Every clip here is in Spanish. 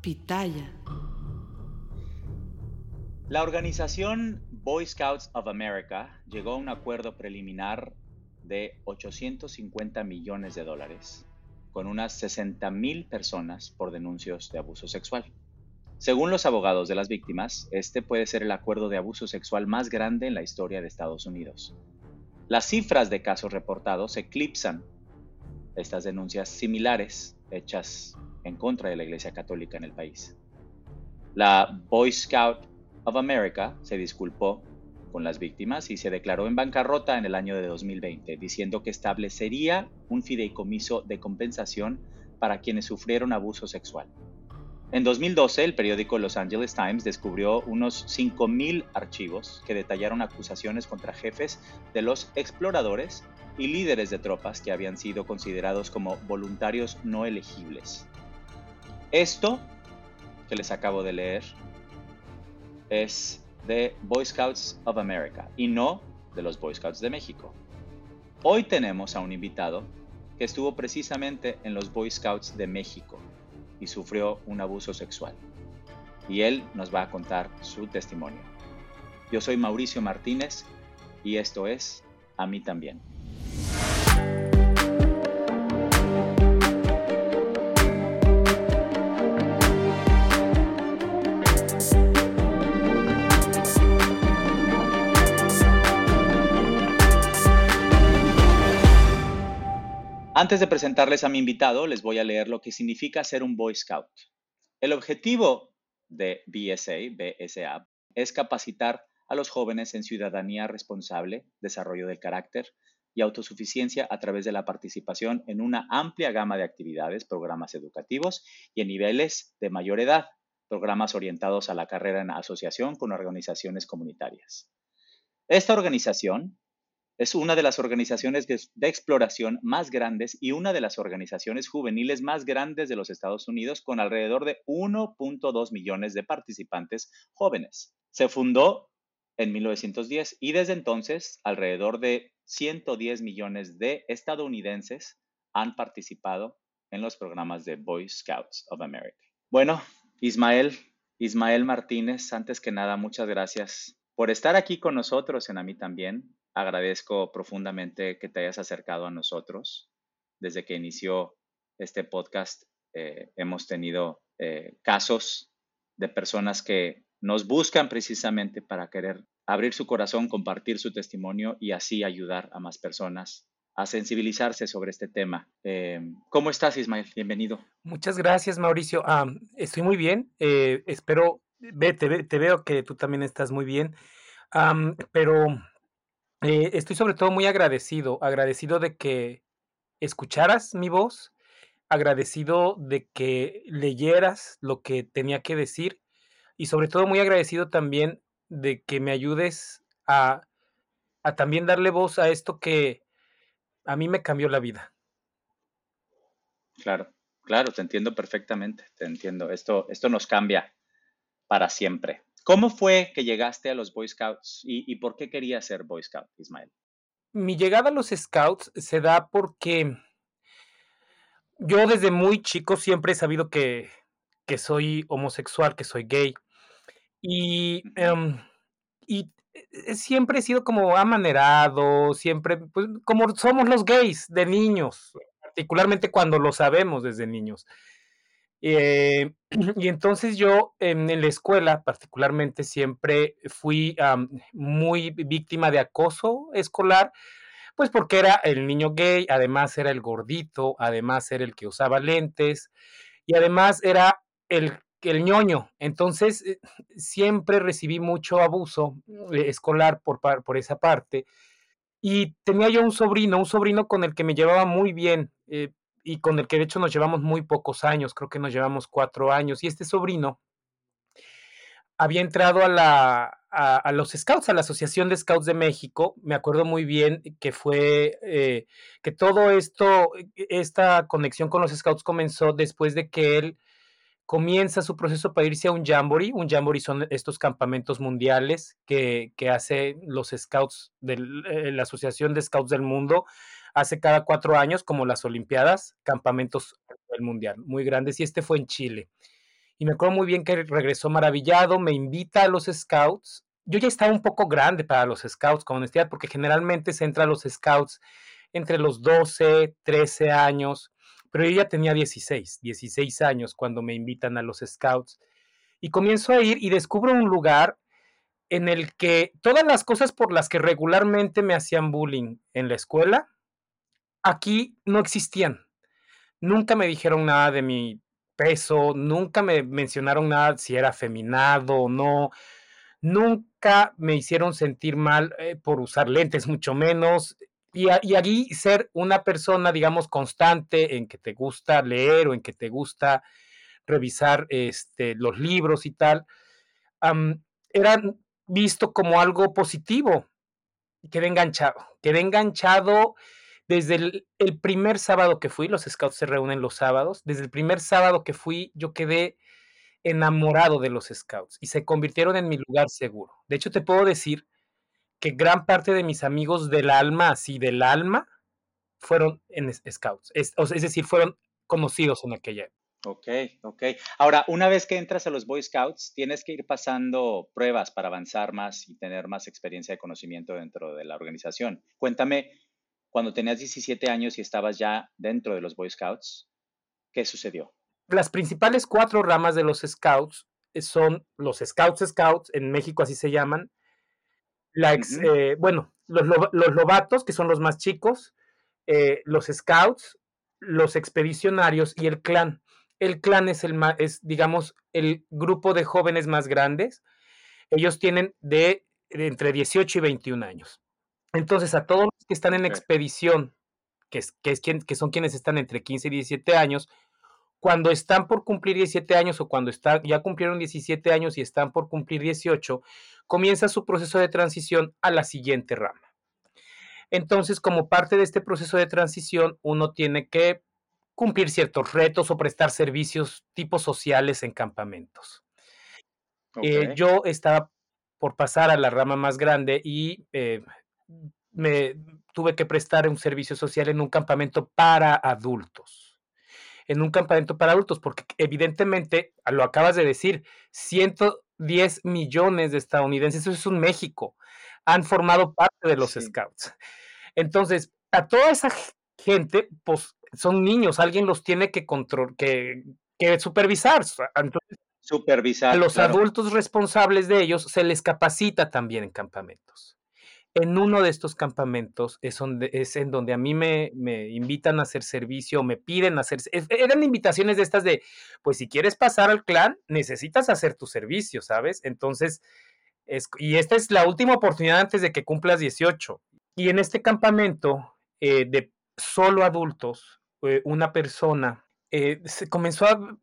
Pitaya. La organización Boy Scouts of America llegó a un acuerdo preliminar de 850 millones de dólares con unas 60 mil personas por denuncios de abuso sexual. Según los abogados de las víctimas, este puede ser el acuerdo de abuso sexual más grande en la historia de Estados Unidos. Las cifras de casos reportados eclipsan estas denuncias similares hechas en contra de la Iglesia Católica en el país. La Boy Scout of America se disculpó con las víctimas y se declaró en bancarrota en el año de 2020, diciendo que establecería un fideicomiso de compensación para quienes sufrieron abuso sexual. En 2012, el periódico Los Angeles Times descubrió unos 5.000 archivos que detallaron acusaciones contra jefes de los exploradores y líderes de tropas que habían sido considerados como voluntarios no elegibles. Esto que les acabo de leer es de Boy Scouts of America y no de los Boy Scouts de México. Hoy tenemos a un invitado que estuvo precisamente en los Boy Scouts de México y sufrió un abuso sexual. Y él nos va a contar su testimonio. Yo soy Mauricio Martínez y esto es A mí también. Antes de presentarles a mi invitado, les voy a leer lo que significa ser un Boy Scout. El objetivo de BSA, BSA es capacitar a los jóvenes en ciudadanía responsable, desarrollo del carácter y autosuficiencia a través de la participación en una amplia gama de actividades, programas educativos y en niveles de mayor edad, programas orientados a la carrera en asociación con organizaciones comunitarias. Esta organización es una de las organizaciones de, exploración más grandes y una de las organizaciones juveniles más grandes de los Estados Unidos con alrededor de 1.2 millones de participantes jóvenes. Se fundó en 1910 y desde entonces alrededor de 110 millones de estadounidenses han participado en los programas de Boy Scouts of America. Bueno, Ismael, Ismael Martínez, antes que nada, muchas gracias por estar aquí con nosotros en A mí también. Agradezco profundamente que te hayas acercado a nosotros. Desde que inició este podcast, eh, hemos tenido eh, casos de personas que nos buscan precisamente para querer abrir su corazón, compartir su testimonio y así ayudar a más personas a sensibilizarse sobre este tema. Eh, ¿Cómo estás, Ismael? Bienvenido. Muchas gracias, Mauricio. estoy muy bien. espero, ve, te, veo que tú también estás muy bien. pero eh, estoy sobre todo muy agradecido, agradecido de que escucharas mi voz, agradecido de que leyeras lo que tenía que decir y sobre todo muy agradecido también de que me ayudes a, a también darle voz a esto que a mí me cambió la vida. Claro, claro, te entiendo perfectamente, te entiendo. Esto, esto nos cambia para siempre. ¿Cómo fue que llegaste a los Boy Scouts y, por qué querías ser Boy Scout, Ismael? Mi llegada a los Scouts se da porque yo desde muy chico siempre he sabido que, que soy homosexual, que soy gay. Y, em, y eh, siempre he sido como amanerado, siempre, pues, como somos los gays de niños, particularmente cuando lo sabemos desde niños. Eh, y entonces yo en, la escuela particularmente siempre fui muy víctima de acoso escolar, pues porque era el niño gay, además era el gordito, además era el que usaba lentes y además era el, el ñoño. Entonces eh, siempre recibí mucho abuso eh, escolar por, por esa parte. Y tenía yo un sobrino, un sobrino con el que me llevaba muy bien y con el que de hecho nos llevamos muy pocos años, creo que nos llevamos cuatro años. Y este sobrino había entrado a, la, a, los Scouts, a la Asociación de Scouts de México. Me acuerdo muy bien que fue, eh, que todo esto, esta conexión con los Scouts comenzó después de que él comienza su proceso para irse a un jamboree. Un jamboree son estos campamentos mundiales que, que hace los Scouts de eh, la Asociación de Scouts del Mundo hace cada cuatro años, como las Olimpiadas, campamentos nivel mundial muy grandes, y este fue en Chile. Y me acuerdo muy bien que regresó maravillado, me invita a los scouts. Yo ya estaba un poco grande para los scouts, con honestidad, porque generalmente se entra a los scouts entre los 12, 13 años, pero yo ya tenía 16, 16 años cuando me invitan a los scouts. Y comienzo a ir y descubro un lugar en el que todas las cosas por las que regularmente me hacían bullying en la escuela, aquí no existían. Nunca me dijeron nada de mi peso, nunca me mencionaron nada si era feminado o no, nunca me hicieron sentir mal eh, por usar lentes, mucho menos. Y, y allí ser una persona, digamos, constante en que te gusta leer o en que te gusta revisar este, los libros y tal, era visto como algo positivo. Quedé enganchado, quedé enganchado desde el, primer sábado que fui, los scouts se reúnen los sábados, desde el primer sábado que fui yo quedé enamorado de los scouts y se convirtieron en mi lugar seguro. De hecho, te puedo decir que gran parte de mis amigos del alma, así del alma, fueron en scouts, es, es decir, fueron conocidos en aquella época. Ok, ok. Ahora, una vez que entras a los Boy Scouts, tienes que ir pasando pruebas para avanzar más y tener más experiencia de conocimiento dentro de la organización. Cuéntame, cuando tenías 17 años y estabas ya dentro de los Boy Scouts, ¿qué sucedió? Las principales cuatro ramas de los Scouts eh, son los Scouts Scouts, en México así se llaman. La eh, bueno, los, los, lobatos, que son los más chicos, eh, los Scouts, los expedicionarios y el clan el clan es el más, es, digamos, el grupo de jóvenes más grandes. Ellos tienen de, entre 18 y 21 años. Entonces, a todos los que están en expedición, que, es, que, es quien, que son quienes están entre 15 y 17 años, cuando están por cumplir 17 años o cuando está, ya cumplieron 17 años y están por cumplir 18, comienza su proceso de transición a la siguiente rama. Entonces, como parte de este proceso de transición, uno tiene que cumplir ciertos retos o prestar servicios tipos sociales en campamentos. Eh, yo estaba por pasar a la rama más grande y eh, me tuve que prestar un servicio social en un campamento para adultos. En un campamento para adultos, porque evidentemente, lo acabas de decir, 110 millones de estadounidenses, eso es un México, han formado parte de los scouts. Entonces, a toda esa gente, pues son niños, alguien los tiene que control, que, que supervisar. supervisar. A los adultos responsables de ellos se les capacita también en campamentos. En uno de estos campamentos es, en donde a mí me, me invitan a hacer servicio, me piden hacer. Eran invitaciones de estas de, pues si quieres pasar al clan, necesitas hacer tu servicio, ¿sabes? Entonces, es, y esta es la última oportunidad antes de que cumplas 18. Y en este campamento eh, de solo adultos, eh, una persona eh, se comenzó a,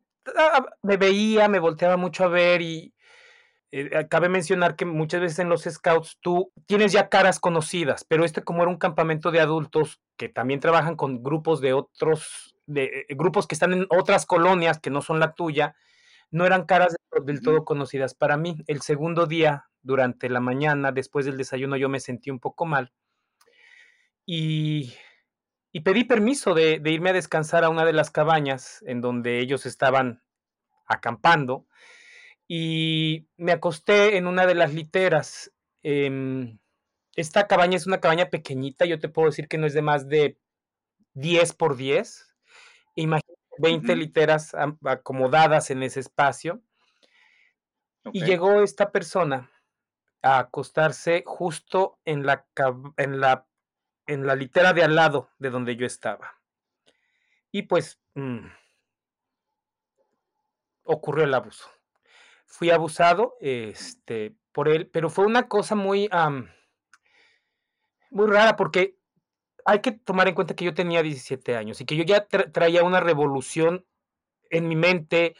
me veía, me volteaba mucho a ver y eh, cabe mencionar que muchas veces en los scouts tú tienes ya caras conocidas, pero este como era un campamento de adultos que también trabajan con grupos de otros, de grupos que están en otras colonias que no son la tuya, no eran caras del todo conocidas para mí. El segundo día, durante la mañana, después del desayuno, yo me sentí un poco mal y y pedí permiso de, irme a descansar a una de las cabañas en donde ellos estaban acampando y me acosté en una de las literas. Em, esta cabaña es una cabaña pequeñita, yo te puedo decir que no es de más de 10 por 10. Imagínate 20 literas acomodadas en ese espacio. Y llegó esta persona a acostarse justo en la, en la en la litera de al lado de donde yo estaba. Y pues mm, ocurrió el abuso. Fui abusado este, por él, pero fue una cosa muy, muy rara porque hay que tomar en cuenta que yo tenía 17 años y que yo ya traía una revolución en mi mente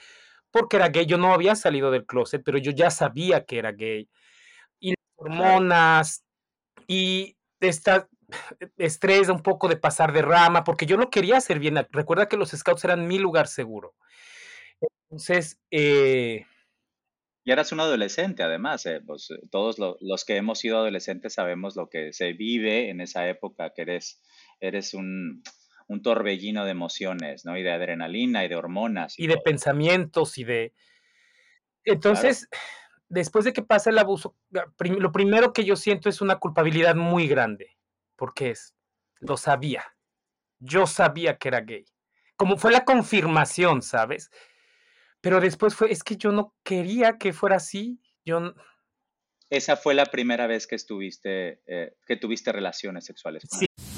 porque era gay. Yo no había salido del closet, pero yo ya sabía que era gay. Y hormonas y esta estrés, un poco de pasar de rama, porque yo lo quería hacer bien. Recuerda que los scouts eran mi lugar seguro. Entonces, eh, y eras un adolescente, además. Eh, pues, eh, todos los que hemos sido adolescentes sabemos lo que se vive en esa época, que eres, eres un, torbellino de emociones, ¿no? Y de adrenalina y de hormonas. Y, de pensamientos y de... Entonces, después de que pasa el abuso, lo primero que yo siento es una culpabilidad muy grande, porque es, lo sabía, yo sabía que era gay, como fue la confirmación, ¿sabes? Pero después fue, es que yo no quería que fuera así, yo... Esa fue la primera vez que estuviste, eh, que tuviste relaciones sexuales. Con.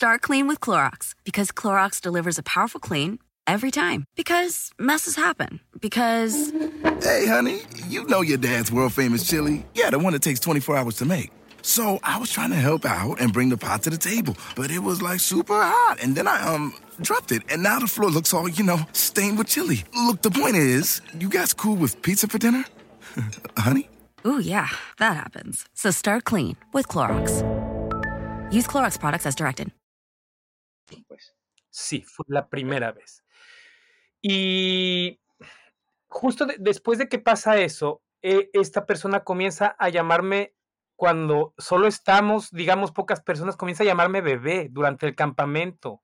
Start clean with Clorox because Clorox delivers a powerful clean every time. Because messes happen. Because. Hey, honey, you know your dad's world famous chili. Yeah, the one that takes 24 hours to make. So I was trying to help out and bring the pot to the table, but it was like super hot. And then I, um, dropped it, and now the floor looks all, you know, stained with chili. Look, the point is, you guys cool with pizza for dinner? honey? Ooh, yeah, that happens. So start clean with Clorox. Use Clorox products as directed. Sí, fue la primera vez. Y justo de, después de que pasa eso, eh, esta persona comienza a llamarme, cuando solo estamos, digamos, pocas personas, comienza a llamarme bebé durante el campamento.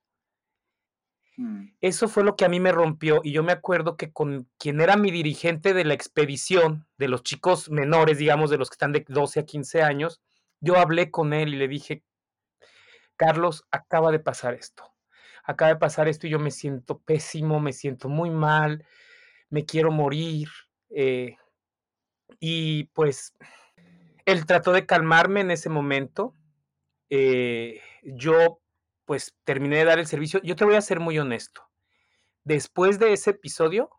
Mm. Eso fue lo que a mí me rompió y yo me acuerdo que con quien era mi dirigente de la expedición, de los chicos menores, digamos, de los que están de 12 a 15 años, yo hablé con él y le dije, Carlos, acaba de pasar esto. Acaba de pasar esto y yo me siento pésimo, me siento muy mal, me quiero morir. Eh, y pues él trató de calmarme en ese momento. Eh, yo pues terminé de dar el servicio. Yo te voy a ser muy honesto. Después de ese episodio,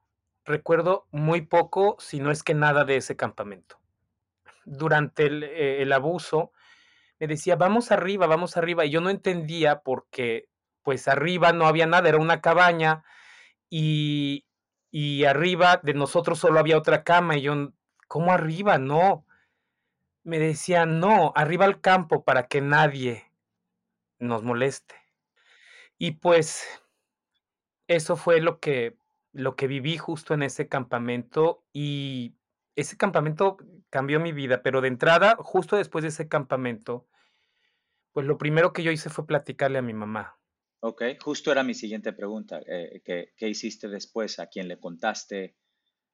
recuerdo muy poco, si no es que nada de ese campamento. Durante el, eh, el abuso, me decía, vamos arriba, vamos arriba, y yo no entendía porque pues arriba no había nada, era una cabaña y, y arriba de nosotros solo había otra cama y yo, ¿cómo arriba? No. Me decía, no, arriba al campo para que nadie nos moleste. Y pues eso fue lo que, lo que viví justo en ese campamento y ese campamento cambió mi vida, pero de entrada, justo después de ese campamento, pues lo primero que yo hice fue platicarle a mi mamá. Ok, justo era mi siguiente pregunta. Eh, ¿qué, hiciste después? ¿A quién le contaste?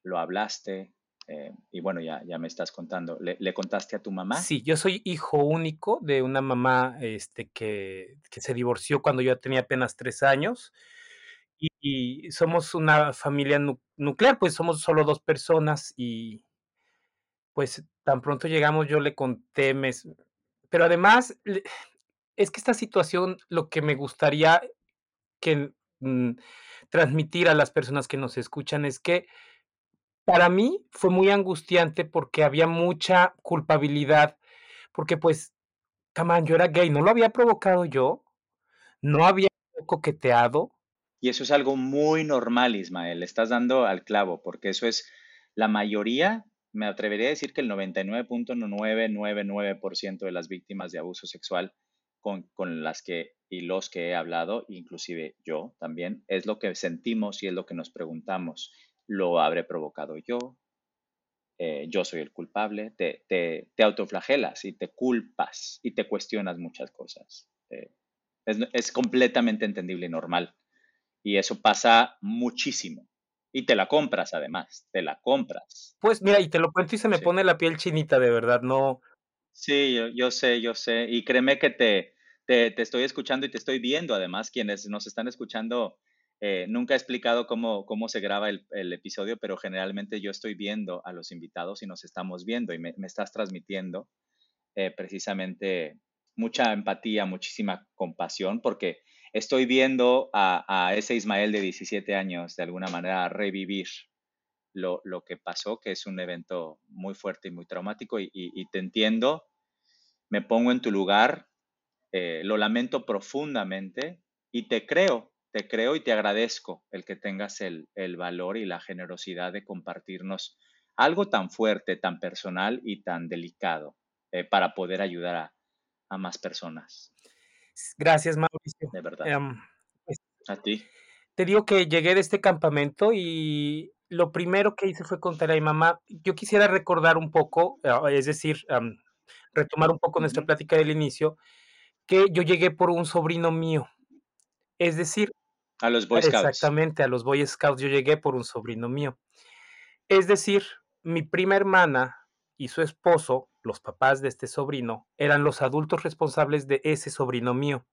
¿Lo hablaste? Eh, y bueno, ya, me estás contando. ¿Le, contaste a tu mamá? Sí, yo soy hijo único de una mamá este, que, se divorció cuando yo tenía apenas tres años y, somos una familia nuclear, pues somos solo dos personas y, pues tan pronto llegamos yo le conté, pero además es que esta situación lo que me gustaría que mm, transmitir a las personas que nos escuchan es que para mí fue muy angustiante porque había mucha culpabilidad, porque pues, camán, yo era gay, no lo había provocado yo, no había coqueteado. Y eso es algo muy normal, Ismael, estás dando al clavo, porque eso es la mayoría me atrevería a decir que el 99.999% de las víctimas de abuso sexual con, las que y los que he hablado, inclusive yo también, es lo que sentimos y es lo que nos preguntamos. ¿Lo habré provocado yo? Eh, yo soy el culpable. Te, te, autoflagelas y te culpas y te cuestionas muchas cosas. Eh, es, es completamente entendible y normal. Y eso pasa muchísimo. Y te la compras además, te la compras. Pues mira, y te lo cuento y se me pone la piel chinita, de verdad, no. Sí, yo, sé, yo sé. Y créeme que te, te, estoy escuchando y te estoy viendo, además, quienes nos están escuchando. Eh, nunca he explicado cómo, cómo se graba el, episodio, pero generalmente yo estoy viendo a los invitados y nos estamos viendo y me, estás transmitiendo eh, precisamente mucha empatía, muchísima compasión, porque estoy viendo a, ese Ismael de 17 años de alguna manera revivir lo, que pasó, que es un evento muy fuerte y muy traumático, y, te entiendo, me pongo en tu lugar, eh, lo lamento profundamente y te creo, te creo y te agradezco el que tengas el, valor y la generosidad de compartirnos algo tan fuerte, tan personal y tan delicado eh, para poder ayudar a, más personas. Gracias, Mauricio. De verdad. Em, pues, a ti. Te digo que llegué de este campamento y lo primero que hice fue contar a mi mamá. Yo quisiera recordar un poco, ah, es decir, retomar un poco nuestra plática del inicio, que yo llegué por un sobrino mío. Es decir, a los Boy Scouts. Exactamente, a los Boy Scouts yo llegué por un sobrino mío. Es decir, mi prima hermana y su esposo, los papás de este sobrino, eran los adultos responsables de ese sobrino mío.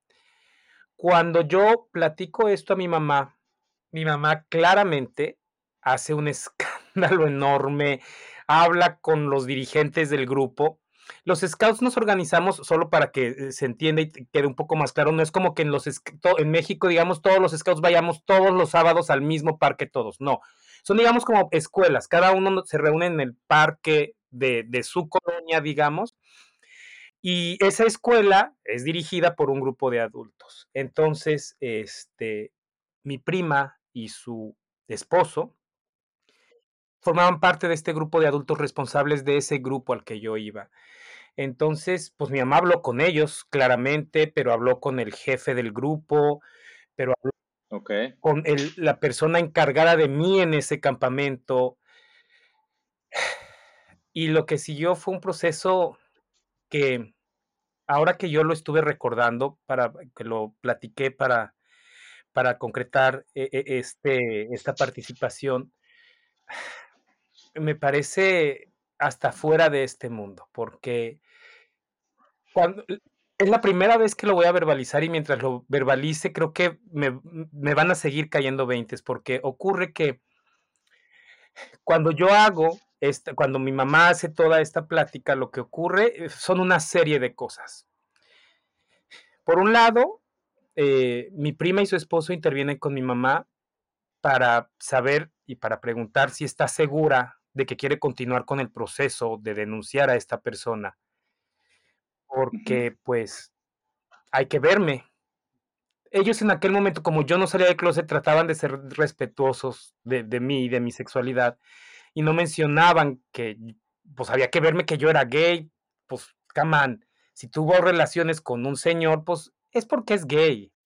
Cuando yo platico esto a mi mamá, mi mamá claramente hace un escándalo enorme, habla con los dirigentes del grupo los scouts nos organizamos solo para que eh, se entienda y quede un poco más claro. No es como que en, los, en México, digamos, todos los scouts vayamos todos los sábados al mismo parque, todos. No. Son, digamos, como escuelas. Cada uno se reúne en el parque de, de su colonia, digamos. Y esa escuela es dirigida por un grupo de adultos. Entonces, este, mi prima y su esposo formaban parte de este grupo de adultos responsables de ese grupo al que yo iba. Entonces, pues mi mamá habló con ellos, claramente, pero habló con el jefe del grupo, pero habló con la persona encargada de mí en ese campamento. Y lo que siguió fue un proceso que ahora que yo lo estuve recordando, para que lo platiqué para, para concretar e, e, este, esta participación, me parece hasta fuera de este mundo, porque cuando, es la primera vez que lo voy a verbalizar y mientras lo verbalice creo que me, van a seguir cayendo veintes, porque ocurre que cuando yo hago, esta, cuando mi mamá hace toda esta plática, lo que ocurre eh, son una serie de cosas. Por un lado, eh, mi prima y su esposo intervienen con mi mamá para saber y para preguntar si está segura de que quiere continuar con el proceso de denunciar a esta persona. Porque pues hay que verme. Ellos en aquel momento, como yo no salía de closet, trataban de ser respetuosos de, de mí y de mi sexualidad y no mencionaban que pues había que verme que yo era gay. Pues, come si tuvo relaciones con un señor, pues es porque es gay.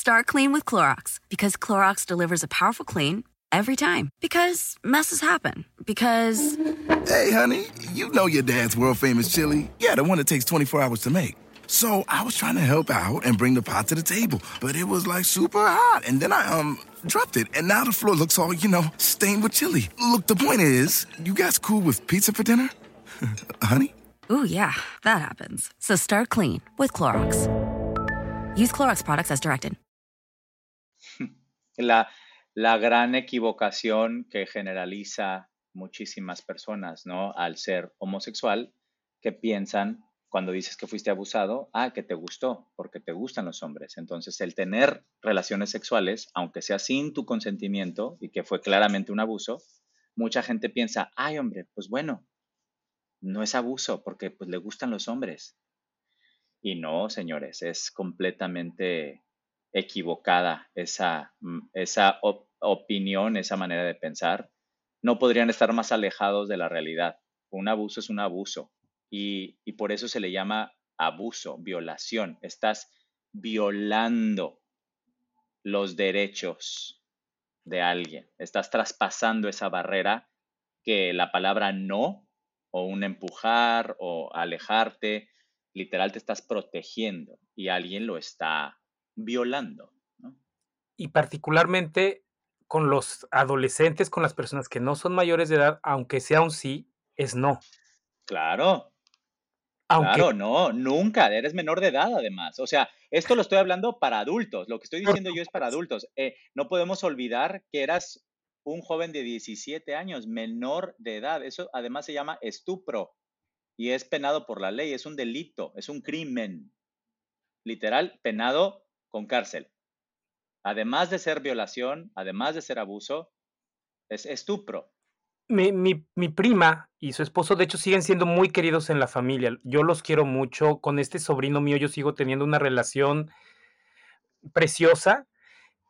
Start clean with Clorox because Clorox delivers a powerful clean every time. Because messes happen. Because. Hey, honey, you know your dad's world famous chili. Yeah, the one that takes 24 hours to make. So I was trying to help out and bring the pot to the table, but it was like super hot. And then I, um, dropped it, and now the floor looks all, you know, stained with chili. Look, the point is, you guys cool with pizza for dinner? honey? Ooh, yeah, that happens. So start clean with Clorox. Use Clorox products as directed. La, la gran equivocación que generaliza muchísimas personas, ¿no? Al ser homosexual, que piensan cuando dices que fuiste abusado, ah, que te gustó, porque te gustan los hombres. Entonces, el tener relaciones sexuales, aunque sea sin tu consentimiento y que fue claramente un abuso, mucha gente piensa, ay, hombre, pues bueno, no es abuso porque pues le gustan los hombres. Y no, señores, es completamente equivocada esa, mm, esa opinión, esa manera de pensar. No podrían estar más alejados de la realidad. Un abuso es un abuso y, y por eso se le llama abuso, violación. Estás violando los derechos de alguien. Estás traspasando esa barrera que la palabra no o un empujar o alejarte, literal te estás protegiendo y alguien lo está violando. Y particularmente con los adolescentes, con las personas que no son mayores de edad, aunque sea un sí, es no. Claro. Claro, no, nunca, eres menor de edad además. O sea, esto lo estoy hablando para adultos, lo que estoy diciendo yo es para adultos. Eh, no podemos olvidar que eras un joven de 17 años, menor de edad. Eso además se llama estupro y es penado por la ley, es un delito, es un crimen. Literal, penado con cárcel. Además de ser violación, además de ser abuso, es estupro mi, mi, mi, prima y su esposo, de hecho, siguen siendo muy queridos en la familia. Yo los quiero mucho. Con este sobrino mío yo sigo teniendo una relación preciosa.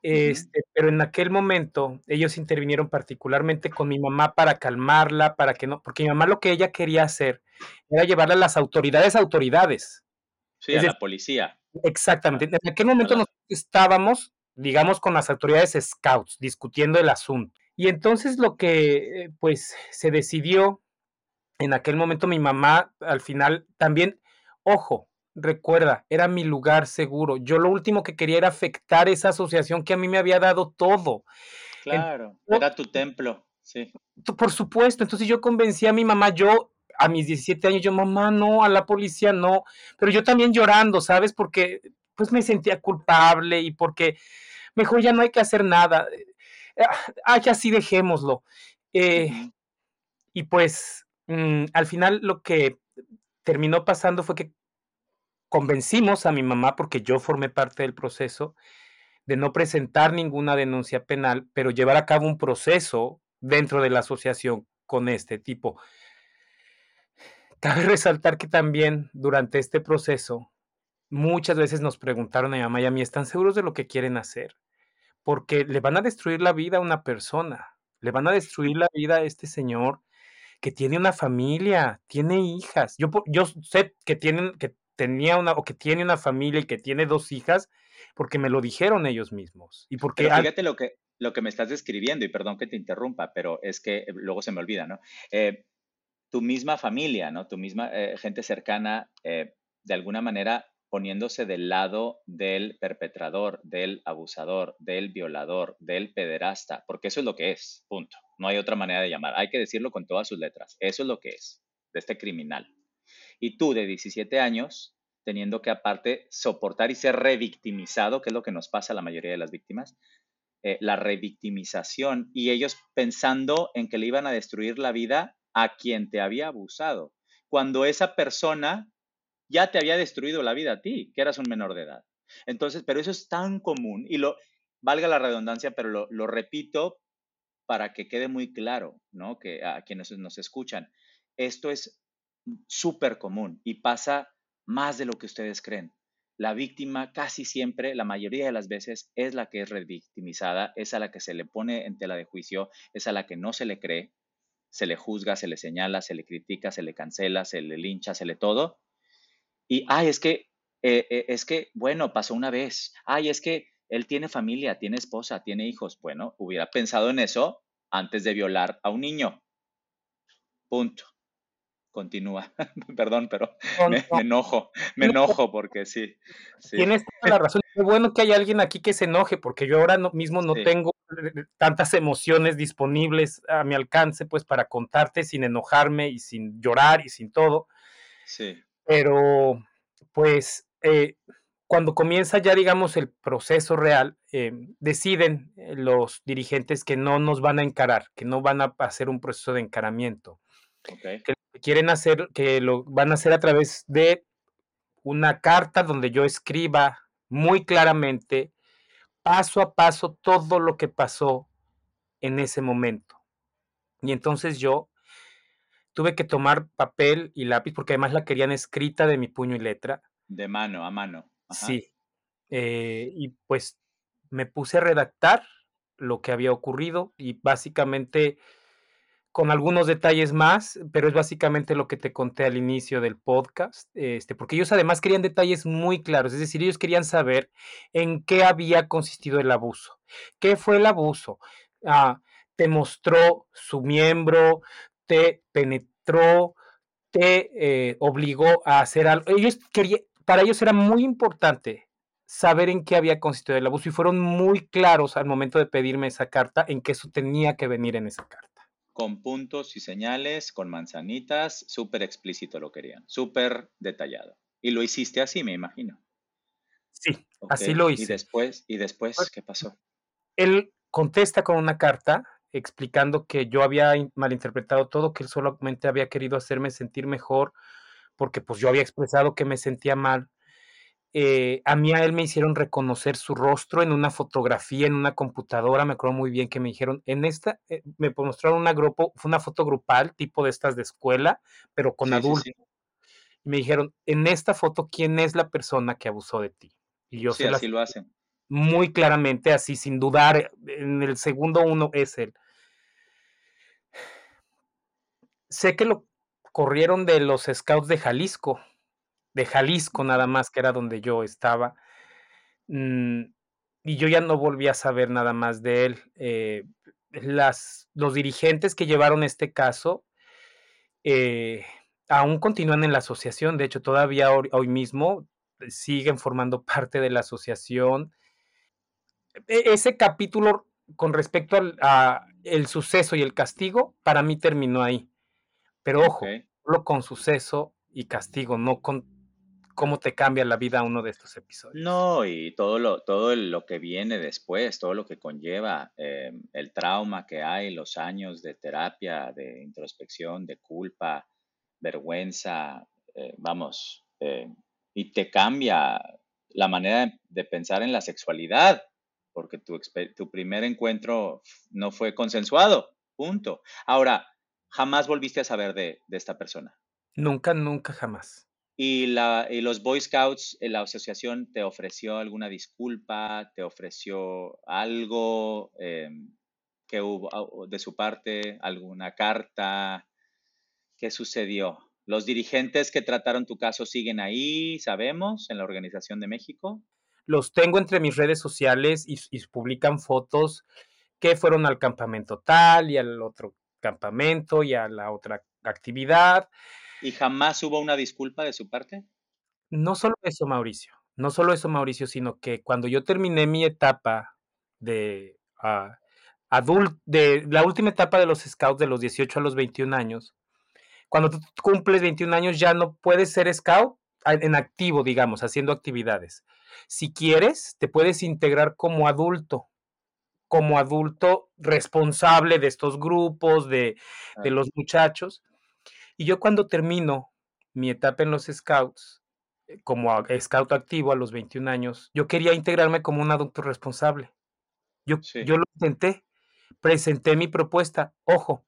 Este, pero en aquel momento ellos intervinieron particularmente con mi mamá para calmarla, para que no, porque mi mamá lo que ella quería hacer era llevarla a las autoridades, autoridades. Sí, a la policía. Exactamente. En aquel momento nos estábamos, digamos, con las autoridades scouts discutiendo el asunto. Y entonces lo que eh, pues se decidió en aquel momento mi mamá al final también, ojo, recuerda, era mi lugar seguro. Yo lo último que quería era afectar esa asociación que a mí me había dado todo. Claro, era tu templo, sí. Por supuesto, entonces yo convencí a mi mamá, yo a mis 17 años, yo, mamá, no, a la policía no, pero yo también llorando, ¿sabes? Porque pues me sentía culpable y porque mejor ya no hay que hacer nada ah, ya sí dejémoslo. Eh, y pues mm, al final lo que terminó pasando fue que convencimos a mi mamá, porque yo formé parte del proceso, de no presentar ninguna denuncia penal, pero llevar a cabo un proceso dentro de la asociación con este tipo. Cabe resaltar que también durante este proceso, muchas veces nos preguntaron a mi mamá y a mí, ¿están seguros de lo que quieren hacer? porque le van a destruir la vida a una persona, le van a destruir la vida a este señor que tiene una familia, tiene hijas. Yo, yo sé que, tienen, que tenía una o que tiene una familia y que tiene dos hijas porque me lo dijeron ellos mismos. Y porque fíjate lo que, lo que me estás describiendo, y perdón que te interrumpa, pero es que luego se me olvida, ¿no? Eh, tu misma familia, ¿no? Tu misma eh, gente cercana, eh, de alguna manera poniéndose del lado del perpetrador, del abusador, del violador, del pederasta, porque eso es lo que es, punto. No hay otra manera de llamar. Hay que decirlo con todas sus letras. Eso es lo que es, de este criminal. Y tú de 17 años, teniendo que aparte soportar y ser revictimizado, que es lo que nos pasa a la mayoría de las víctimas, eh, la revictimización y ellos pensando en que le iban a destruir la vida a quien te había abusado, cuando esa persona ya te había destruido la vida a ti, que eras un menor de edad. Entonces, pero eso es tan común y lo, valga la redundancia, pero lo, repito para que quede muy claro, ¿no? Que a quienes nos escuchan, esto es súper común y pasa más de lo que ustedes creen. La víctima casi siempre, la mayoría de las veces, es la que es revictimizada, es a la que se le pone en tela de juicio, es a la que no se le cree, se le juzga, se le señala, se le critica, se le cancela, se le lincha, se le todo, y, ay, es que, eh, eh, es que, bueno, pasó una vez. Ay, es que él tiene familia, tiene esposa, tiene hijos. Bueno, hubiera pensado en eso antes de violar a un niño. Punto. Continúa. Perdón, pero me, enojo, me enojo porque sí, Tienes toda la razón. Qué bueno que hay alguien aquí que se enoje, porque yo ahora mismo no tengo eh, tantas emociones disponibles a mi alcance, pues para contarte sin enojarme y sin llorar y sin todo. Sí. Pero, pues, eh, cuando comienza ya, digamos, el proceso real, eh, deciden eh, los dirigentes que no nos van a encarar, que no van a hacer un proceso de encaramiento. Que quieren hacer, que lo van a hacer a través de una carta donde yo escriba muy claramente, paso a paso, todo lo que pasó en ese momento. Y entonces yo tuve que tomar papel y lápiz porque además la querían escrita de mi puño y letra. De mano, a mano. Sí. Eh, y pues me puse a redactar lo que había ocurrido y básicamente con algunos detalles más, pero es básicamente lo que te conté al inicio del podcast, este, porque ellos además querían detalles muy claros, es decir, ellos querían saber en qué había consistido el abuso, qué fue el abuso, ah, te mostró su miembro, te penetró, te eh, obligó a hacer algo. Ellos querían, para ellos era muy importante saber en qué había consistido el abuso y fueron muy claros al momento de pedirme esa carta en que eso tenía que venir en esa carta. Con puntos y señales, con manzanitas, súper explícito lo querían, súper detallado. Y lo hiciste así, me imagino. Sí, así lo hice. Y después, ¿y después pues qué pasó? Él contesta con una carta explicando que yo había malinterpretado todo, que él solamente había querido hacerme sentir mejor porque pues yo había expresado que me sentía mal. Eh, a mí a él me hicieron reconocer su rostro en una fotografía, en una computadora, me acuerdo muy bien que me dijeron, en esta, eh, me mostraron una grupo, fue una foto grupal, tipo de estas de escuela, pero con adultos. Y me dijeron, en esta foto, ¿quién es la persona que abusó de ti? Y yo sí, así lo hacen. Muy claramente, así, sin dudar, en el segundo uno es él. Sé que lo corrieron de los scouts de Jalisco, de Jalisco nada más, que era donde yo estaba. Mm, y yo ya no volví a saber nada más de él. Eh, las, los dirigentes que llevaron este caso eh, aún continúan en la asociación, de hecho todavía hoy, mismo siguen formando parte de la asociación. E, ese capítulo con respecto al a el suceso y el castigo, para mí terminó ahí. Pero ojo, solo con suceso y castigo, no con cómo te cambia la vida uno de estos episodios. No, y todo lo, todo lo que viene después, todo lo que conlleva, eh, el trauma que hay, los años de terapia, de introspección, de culpa, vergüenza, eh, vamos, eh, y te cambia la manera de pensar en la sexualidad, porque tu, tu primer encuentro no fue consensuado, punto. Ahora, jamás volviste a saber de, esta persona. Nunca, nunca, jamás. ¿Y, la, los Boy Scouts, eh, la asociación, te ofreció alguna disculpa? ¿Te ofreció algo em, que hubo de su parte? ¿Alguna carta? ¿Qué sucedió? ¿Los dirigentes que trataron tu caso siguen ahí, sabemos, en la Organización de México? Los tengo entre mis redes sociales y publican fotos que fueron al campamento tal y al otro campamento y a la otra actividad. ¿Y jamás hubo una disculpa de su parte? No solo eso, Mauricio, no solo eso, Mauricio, sino que cuando yo terminé mi etapa de uh, de la última etapa de los scouts de los 18 a los 21 años, cuando tú cumples 21 años ya no puedes ser scout en activo, digamos, haciendo actividades. Si quieres, te puedes integrar como adulto como adulto responsable de estos grupos, de, los muchachos. Y yo cuando termino mi etapa en los scouts, eh, como scout activo a los 21 años, yo quería integrarme como un adulto responsable. Yo, yo lo intenté, presenté mi propuesta. Ojo,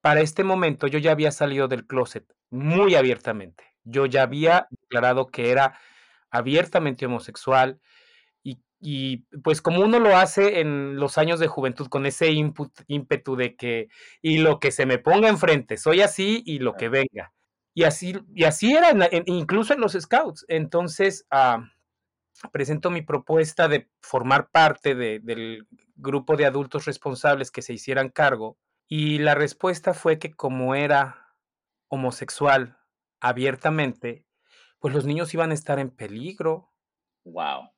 para este momento yo ya había salido del closet muy abiertamente. Yo ya había declarado que era abiertamente homosexual, y pues como uno lo hace en los años de juventud, con ese input, ímpetu de que, y lo que se me ponga enfrente, soy así y lo que venga. Y así, y así era, incluso en los scouts. Entonces, ah, presento mi propuesta de formar parte del grupo de adultos responsables que se hicieran cargo. Y la respuesta fue que como era homosexual abiertamente, pues los niños iban a estar en peligro. Wow.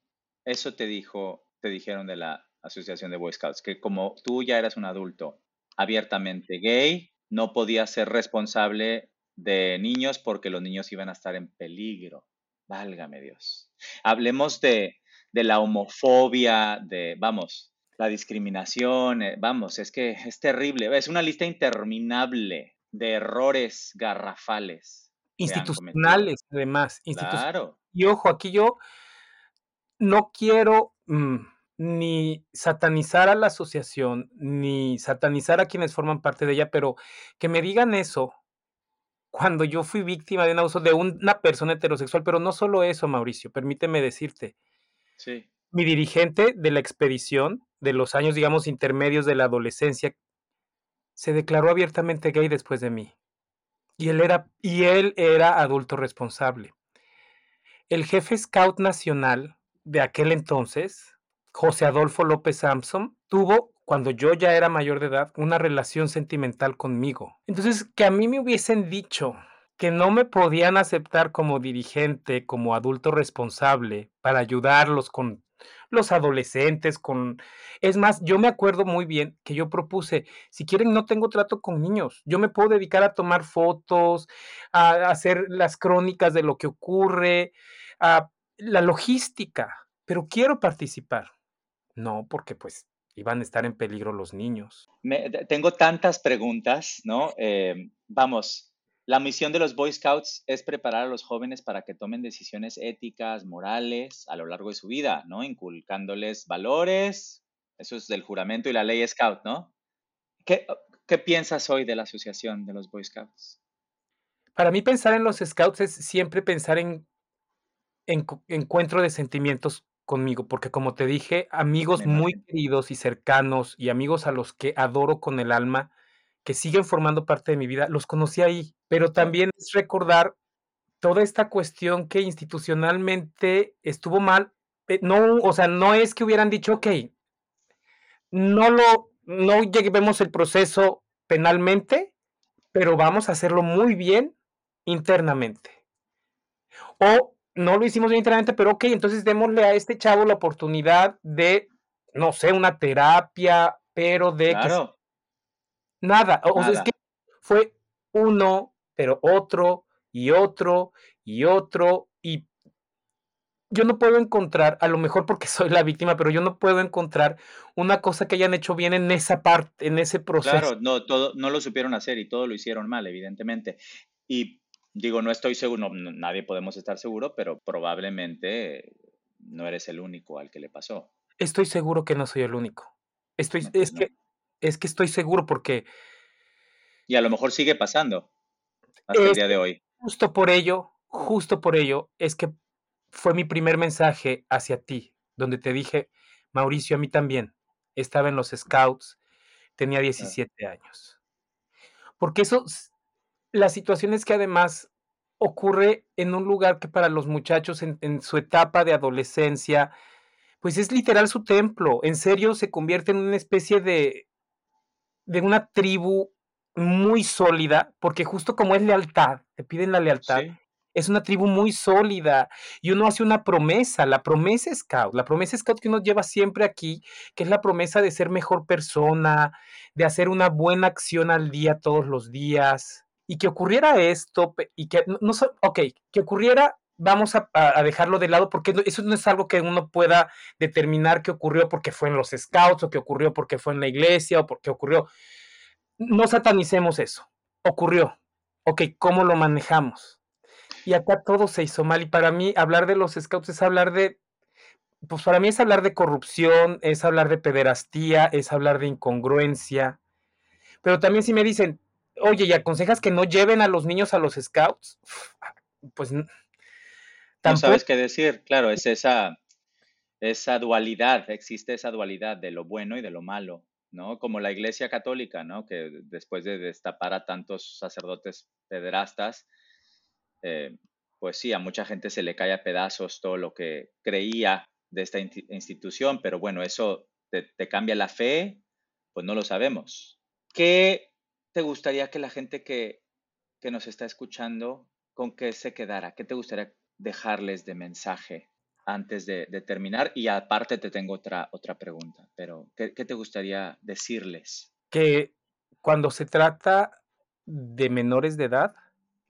Eso te dijo, te dijeron de la Asociación de Boy Scouts, que como tú ya eras un adulto abiertamente gay, no podías ser responsable de niños porque los niños iban a estar en peligro. Válgame Dios. Hablemos de, la homofobia, de, vamos, la discriminación, eh, vamos, es que es terrible. Es una lista interminable de errores garrafales. Institucionales, además. Claro. Y ojo, aquí yo no quiero mm, ni satanizar a la asociación, ni satanizar a quienes forman parte de ella, pero que me digan eso cuando yo fui víctima de un abuso de una persona heterosexual, pero no solo eso, Mauricio, permíteme decirte. Sí. Mi dirigente de la expedición, de los años, digamos, intermedios de la adolescencia, se declaró abiertamente gay después de mí. Y él era, y él era adulto responsable. El jefe scout nacional de aquel entonces, José Adolfo López Sampson, tuvo, cuando yo ya era mayor de edad, una relación sentimental conmigo. Entonces, que a mí me hubiesen dicho que no me podían aceptar como dirigente, como adulto responsable, para ayudarlos con los adolescentes, con es más, yo me acuerdo muy bien que yo propuse, si quieren, no tengo trato con niños, yo me puedo dedicar a tomar fotos, a hacer las crónicas de lo que ocurre, a la logística, pero quiero participar. No, porque pues iban a estar en peligro los niños. Me- tengo tantas preguntas, ¿no? Eh, vamos, la misión de los Boy Scouts es preparar a los jóvenes para que tomen decisiones éticas, morales a lo largo de su vida, ¿no? Inculcándoles valores, eso es del juramento y la ley Scout, ¿no? ¿Qué, qué piensas hoy de la asociación de los Boy Scouts? Para mí pensar en los scouts es siempre pensar en, en cu- encuentro de sentimientos conmigo, porque como te dije, amigos muy queridos y cercanos y amigos a los que adoro con el alma, que siguen formando parte de mi vida, los conocí ahí, pero también es recordar toda esta cuestión que institucionalmente estuvo mal. eh, No, o sea, no es que hubieran dicho, ok, no lo, no llevemos el proceso penalmente, pero vamos a hacerlo muy bien internamente. O no lo hicimos bien internamente, pero ok, entonces démosle a este chavo la oportunidad de, no sé, una terapia, pero de que Claro, nada, o sea, es que fue uno, pero otro y otro y otro y yo no puedo encontrar, a lo mejor porque soy la víctima, pero yo no puedo encontrar una cosa que hayan hecho bien en esa parte, en ese proceso. Claro, no, todo, no lo supieron hacer y todo lo hicieron mal, evidentemente. Y digo, no estoy seguro, no, nadie podemos estar seguro, pero probablemente no eres el único al que le pasó. Estoy seguro que no soy el único. Estoy, No, pues es no. que, es que estoy seguro porque Y a lo mejor sigue pasando hasta el día de hoy. justo por ello, justo por ello, es que fue mi primer mensaje hacia ti, donde te dije, Mauricio, a mí también. Estaba en los scouts, tenía Claro. 17 años. Porque eso, la situación es que además ocurre en un lugar que para los muchachos en, en su etapa de adolescencia, pues es literal su templo. En serio, se convierte en una especie de, de una tribu muy sólida, porque justo como es lealtad, te piden la lealtad, Sí, es una tribu muy sólida y uno hace una promesa, la promesa scout, la promesa scout que uno lleva siempre aquí, que es la promesa de ser mejor persona, de hacer una buena acción al día todos los días y que ocurriera esto y que no, no ok, que ocurriera, vamos a, a- dejarlo de lado porque eso no es algo que uno pueda determinar que ocurrió porque fue en los scouts o que ocurrió porque fue en la iglesia o porque ocurrió. No satanicemos eso. Ocurrió. Ok, ¿cómo lo manejamos? Y acá todo se hizo mal. Y para mí, hablar de los scouts es hablar de. Pues para mí es hablar de corrupción, es hablar de pederastía, es hablar de incongruencia. Pero también si me dicen, oye, ¿y aconsejas que no lleven a los niños a los scouts? Pues n- no tampoco. sabes qué decir. Claro, es esa, esa dualidad, existe esa dualidad de lo bueno y de lo malo, ¿no? Como la Iglesia Católica, ¿no? Que después de destapar a tantos sacerdotes pederastas, eh, pues sí, a mucha gente se le cae a pedazos todo lo que creía de esta institución, pero bueno, eso te, te cambia la fe, pues no lo sabemos. ¿Qué te gustaría que la gente que, que nos está escuchando, con qué se quedara? ¿Qué te gustaría dejarles de mensaje antes de, de terminar? Y aparte te tengo otra, otra pregunta, pero ¿qué, qué te gustaría decirles? que cuando se trata de menores de edad,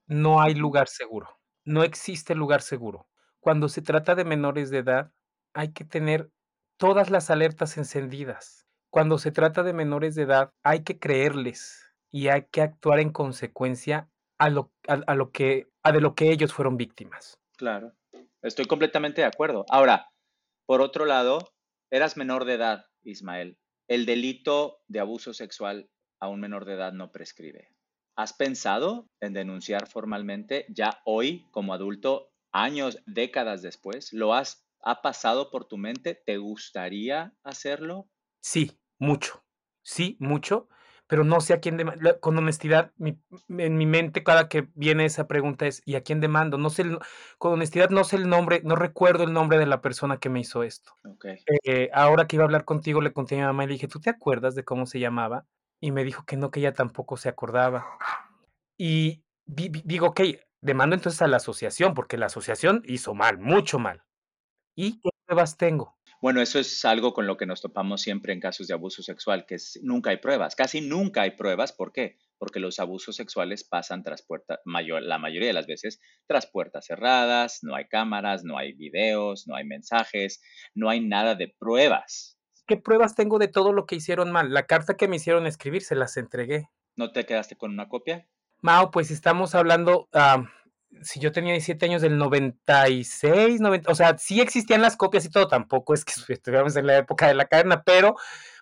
no hay lugar seguro. No existe lugar seguro. Cuando se trata de menores de edad, hay que tener todas las alertas encendidas. Cuando se trata de menores de edad, hay que creerles y hay que actuar en consecuencia a lo, a, a lo que, a de lo que ellos fueron víctimas. Claro, estoy completamente de acuerdo. Ahora, por otro lado, eras menor de edad, Ismael. El delito de abuso sexual a un menor de edad no prescribe. ¿Has pensado en denunciar formalmente ya hoy como adulto, años, décadas después? ¿Lo has ha pasado por tu mente? ¿Te gustaría hacerlo? Sí, mucho. Sí, mucho, pero no sé a quién dema- la- Con honestidad, mi- en mi mente cada que viene esa pregunta es, ¿y a quién demando? No sé, el con honestidad no sé el nombre, no recuerdo el nombre de la persona que me hizo esto. Eh, ahora que iba a hablar contigo, le conté a mi mamá y le dije, ¿tú te acuerdas de cómo se llamaba? Y me dijo que no, que ella tampoco se acordaba. Y di- di- digo, ok, demando entonces a la asociación, porque la asociación hizo mal, mucho mal. ¿Y qué pruebas tengo? Bueno, eso es algo con lo que nos topamos siempre en casos de abuso sexual, que nunca hay pruebas, casi nunca hay pruebas. ¿Por qué? Porque los abusos sexuales pasan tras puertas, mayor, la mayoría de las veces, tras puertas cerradas, no hay cámaras, no hay videos, no hay mensajes, no hay nada de pruebas. ¿Qué pruebas tengo de todo lo que hicieron mal? La carta que me hicieron escribir se las entregué. ¿No te quedaste con una copia? Mao, pues estamos hablando, si yo tenía 17 años del 96, 90, o sea, sí existían las copias y todo, tampoco es que estuviéramos en la época de la cadena, pero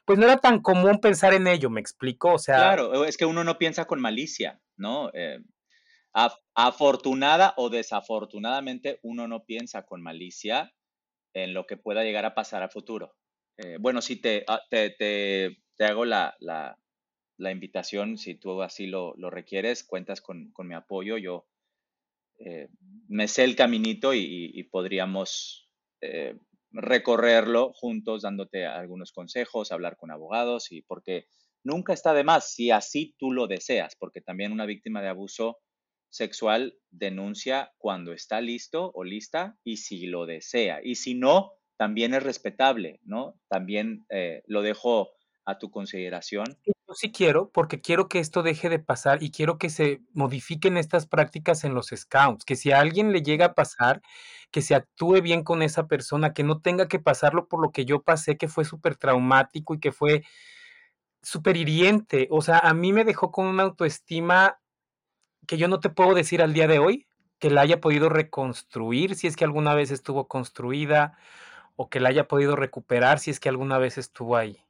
pues no era tan común pensar en ello, me explico, o sea... Claro, es que uno no piensa con malicia, ¿no? Eh, afortunada o desafortunadamente uno no piensa con malicia en lo que pueda llegar a pasar a futuro. Eh, bueno, si ah, te, te, te, hago la, la, la, invitación, si tú así lo, lo requieres, cuentas con, con mi apoyo, yo eh, me sé el caminito y, podríamos eh, recorrerlo juntos dándote algunos consejos, hablar con abogados y porque nunca está de más si así tú lo deseas, porque también una víctima de abuso sexual denuncia cuando está listo o lista y si lo desea. Y si no, también es respetable, ¿no? También eh, lo dejo a tu consideración. Sí quiero, porque quiero que esto deje de pasar y quiero que se modifiquen estas prácticas en los scouts, que si a alguien le llega a pasar, que se actúe bien con esa persona, que no tenga que pasarlo por lo que yo pasé, que fue súper traumático y que fue súper hiriente. O sea, a mí me dejó con una autoestima que yo no te puedo decir al día de hoy, que la haya podido reconstruir, si es que alguna vez estuvo construida, o que la haya podido recuperar, si es que alguna vez estuvo ahí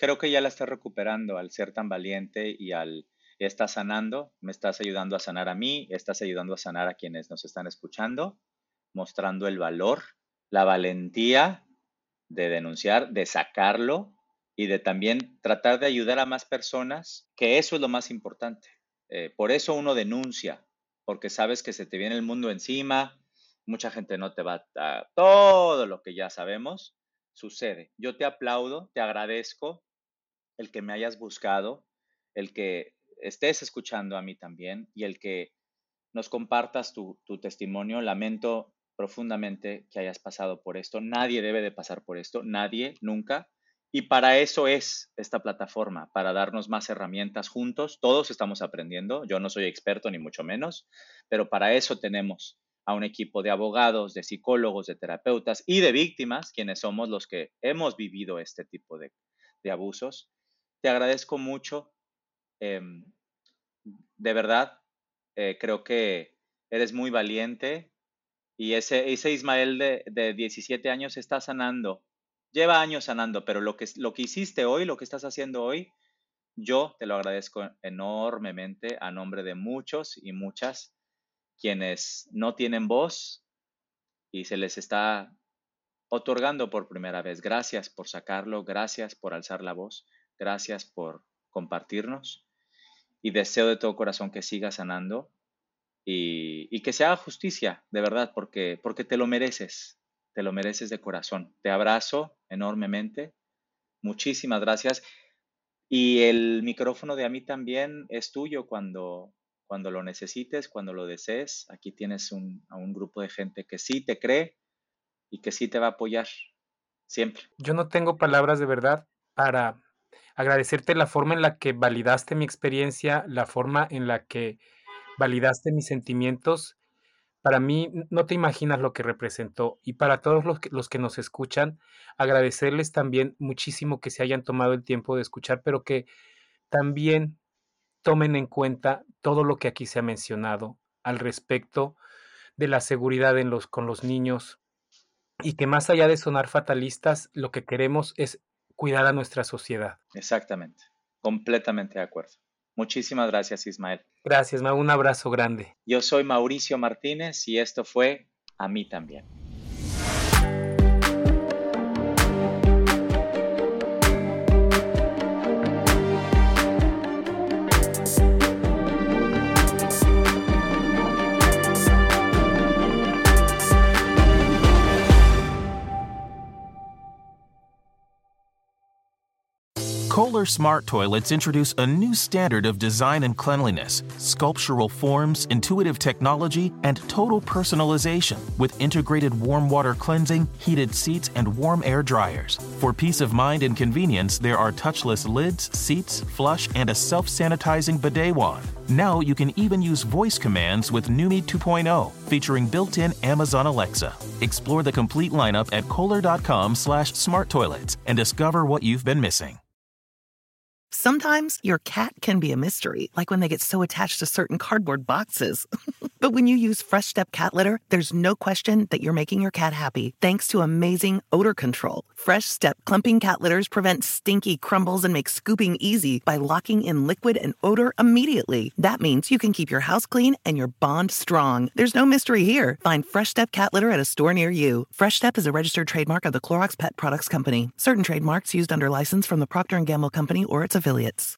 creo que ya la estás recuperando al ser tan valiente y al estás sanando, me estás ayudando a sanar a mí, estás ayudando a sanar a quienes nos están escuchando, mostrando el valor, la valentía de denunciar, de sacarlo y de también tratar de ayudar a más personas, que eso es lo más importante. Eh, por eso uno denuncia, porque sabes que se te viene el mundo encima, mucha gente no te va a... Todo lo que ya sabemos sucede. Yo te aplaudo, te agradezco el que me hayas buscado, el que estés escuchando a mí también y el que nos compartas tu, testimonio. Lamento profundamente que hayas pasado por esto. Nadie debe de pasar por esto, nadie, nunca. Y para eso es esta plataforma, para darnos más herramientas juntos. Todos estamos aprendiendo. Yo no soy experto ni mucho menos, pero para eso tenemos a un equipo de abogados, de psicólogos, de terapeutas y de víctimas, quienes somos los que hemos vivido este tipo de, abusos te agradezco mucho. Em, de verdad, eh, creo que eres muy valiente y ese, ese Ismael de, de, 17 años está sanando. Lleva años sanando, pero lo que, lo que hiciste hoy, lo que estás haciendo hoy, yo te lo agradezco enormemente a nombre de muchos y muchas quienes no tienen voz y se les está otorgando por primera vez. Gracias por sacarlo, gracias por alzar la voz. Gracias por compartirnos y deseo de todo corazón que siga sanando y, que se haga justicia, de verdad, porque, porque te lo mereces, te lo mereces de corazón. Te abrazo enormemente. Muchísimas gracias. Y el micrófono de a mí también es tuyo cuando, cuando lo necesites, cuando lo desees. Aquí tienes a un grupo de gente que sí te cree y que sí te va a apoyar siempre. Yo no tengo palabras de verdad para agradecerte la forma en la que validaste mi experiencia, la forma en la que validaste mis sentimientos. Para mí no te imaginas lo que representó. Y para todos los que, los que nos escuchan, agradecerles también muchísimo que se hayan tomado el tiempo de escuchar, pero que también tomen en cuenta todo lo que aquí se ha mencionado al respecto de la seguridad en los, con los niños y que más allá de sonar fatalistas, lo que queremos es cuidar a nuestra sociedad. Exactamente, completamente de acuerdo. Muchísimas gracias, Ismael. Gracias, un abrazo grande. Yo soy Mauricio Martínez y esto fue A mí también. Kohler Smart Toilets introduce a new standard of design and cleanliness, sculptural forms, intuitive technology, and total personalization with integrated warm water cleansing, heated seats, and warm air dryers. For peace of mind and convenience, there are touchless lids, seats, flush, and a self sanitizing bidet wand. Now you can even use voice commands with Numi 2.0, featuring built-in Amazon Alexa. Explore the complete lineup at kohler.com slash smart toilets and discover what you've been missing. Sometimes your cat can be a mystery, like when they get so attached to certain cardboard boxes. but when you use Fresh Step cat litter, there's no question that you're making your cat happy thanks to amazing odor control. Fresh Step clumping cat litters prevent stinky crumbles and make scooping easy by locking in liquid and odor immediately. That means you can keep your house clean and your bond strong. There's no mystery here. Find Fresh Step cat litter at a store near you. Fresh Step is a registered trademark of the Clorox Pet Products Company. Certain trademarks used under license from the Procter & Gamble Company or its affiliates.